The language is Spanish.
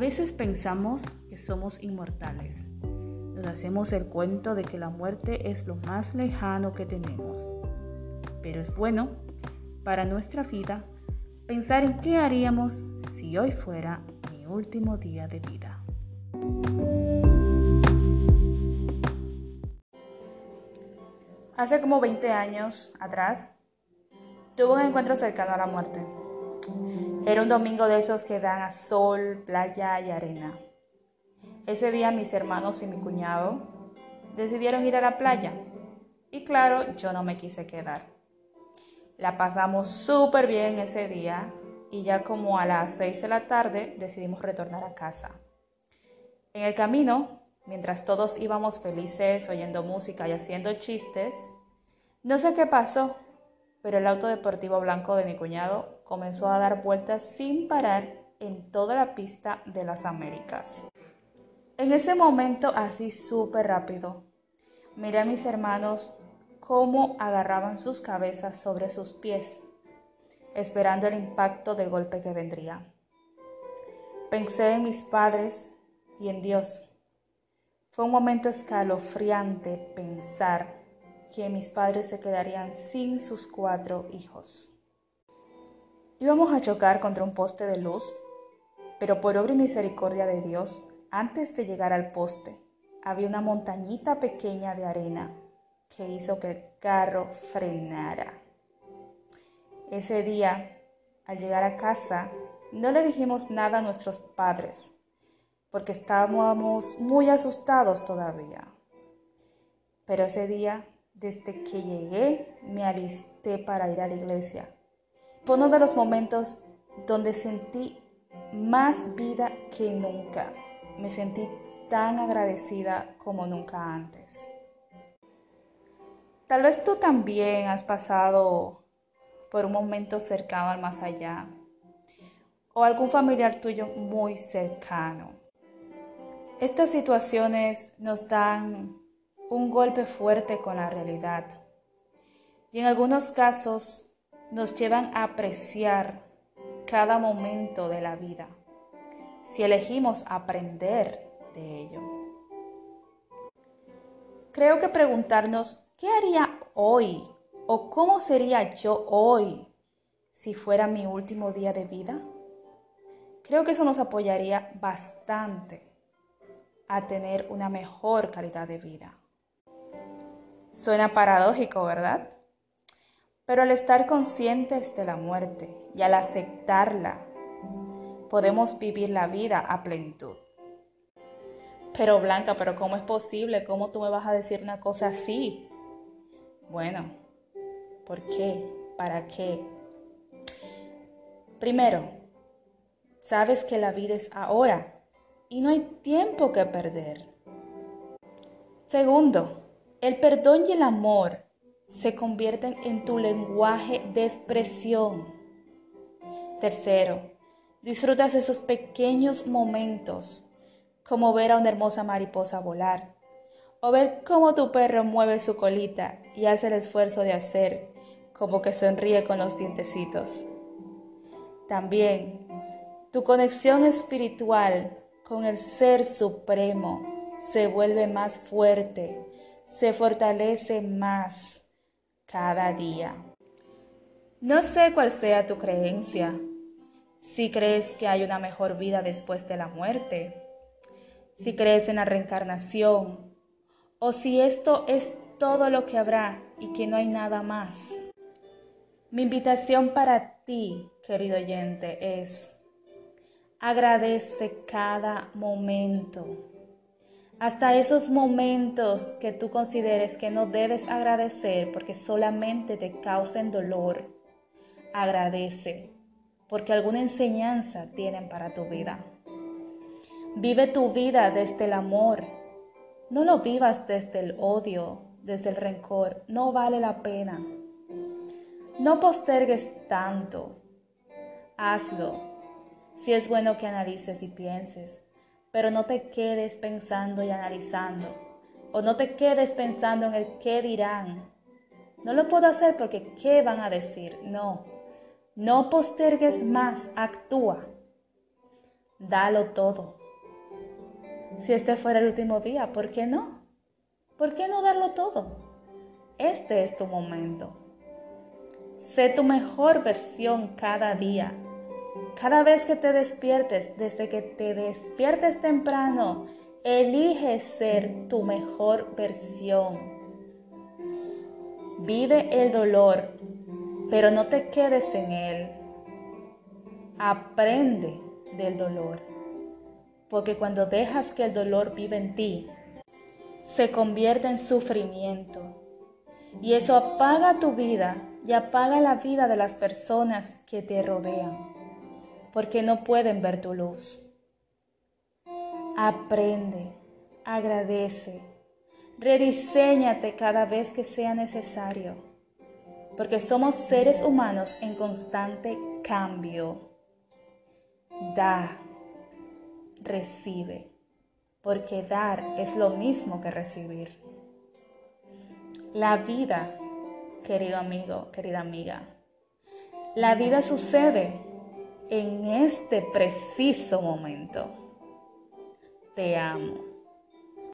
veces pensamos que somos inmortales. Nos hacemos el cuento de que la muerte es lo más lejano que tenemos. Pero es bueno para nuestra vida pensar en qué haríamos si hoy fuera mi último día de vida. Hace como 20 años atrás, tuve un encuentro cercano a la muerte. Era un domingo de esos que dan a sol, playa y arena. Ese día mis hermanos y mi cuñado decidieron ir a la playa. Y claro, yo no me quise quedar. La pasamos súper bien ese día y ya como a las 6 de la tarde decidimos retornar a casa. En el camino, mientras todos íbamos felices oyendo música y haciendo chistes, no sé qué pasó, pero el auto deportivo blanco de mi cuñado comenzó a dar vueltas sin parar en toda la pista de las Américas. En ese momento, así súper rápido, miré a mis hermanos cómo agarraban sus cabezas sobre sus pies, esperando el impacto del golpe que vendría. Pensé en mis padres y en Dios. Fue un momento escalofriante pensar que mis padres se quedarían sin sus cuatro hijos. Íbamos a chocar contra un poste de luz, pero por obra y misericordia de Dios, antes de llegar al poste, había una montañita pequeña de arena que hizo que el carro frenara. Ese día, al llegar a casa, no le dijimos nada a nuestros padres, porque estábamos muy asustados todavía. Pero ese día desde que llegué me alisté para ir a la iglesia. Fue uno de los momentos donde sentí más vida que nunca. Me sentí tan agradecida como nunca antes. Tal vez tú también has pasado por un momento cercano al más allá o algún familiar tuyo muy cercano. Estas situaciones nos dan un golpe fuerte con la realidad. Y en algunos casos nos llevan a apreciar cada momento de la vida, si elegimos aprender de ello. Creo que preguntarnos, ¿qué haría hoy? ¿O cómo sería yo hoy si fuera mi último día de vida? Creo que eso nos apoyaría bastante a tener una mejor calidad de vida. Suena paradójico, ¿verdad? Pero al estar conscientes de la muerte y al aceptarla, podemos vivir la vida a plenitud. Pero Blanca, pero ¿cómo es posible? ¿Cómo tú me vas a decir una cosa así? Bueno, ¿por qué? ¿Para qué? Primero, sabes que la vida es ahora y no hay tiempo que perder. Segundo, el perdón y el amor se convierten en tu lenguaje de expresión. Tercero, disfrutas esos pequeños momentos, como ver a una hermosa mariposa volar, o ver cómo tu perro mueve su colita y hace el esfuerzo de hacer como que sonríe con los dientecitos. También tu conexión espiritual con el Ser Supremo se vuelve más fuerte se fortalece más cada día. No sé cuál sea tu creencia, si crees que hay una mejor vida después de la muerte, si crees en la reencarnación, o si esto es todo lo que habrá y que no hay nada más. Mi invitación para ti, querido oyente, es agradece cada momento hasta esos momentos que tú consideres que no debes agradecer porque solamente te causen dolor, agradece porque alguna enseñanza tienen para tu vida. Vive tu vida desde el amor. No lo vivas desde el odio, desde el rencor. No vale la pena. No postergues tanto. Hazlo. Si es bueno que analices y pienses pero no te quedes pensando y analizando, o no te quedes pensando en el qué dirán. No lo puedo hacer porque qué van a decir. No, no postergues más, actúa. Dalo todo. Si este fuera el último día, ¿por qué no? ¿Por qué no darlo todo? Este es tu momento. Sé tu mejor versión cada día. Cada vez que te despiertes, desde que te despiertes temprano, elige ser tu mejor versión. Vive el dolor, pero no te quedes en él. Aprende del dolor, porque cuando dejas que el dolor vive en ti, se convierte en sufrimiento. Y eso apaga tu vida y apaga la vida de las personas que te rodean, porque no pueden ver tu luz. Aprende, agradece, rediseñate cada vez que sea necesario, porque somos seres humanos en constante cambio. Da, recibe, porque dar es lo mismo que recibir. La vida, querido amigo, querida amiga, la vida sucede en este preciso momento. Te amo.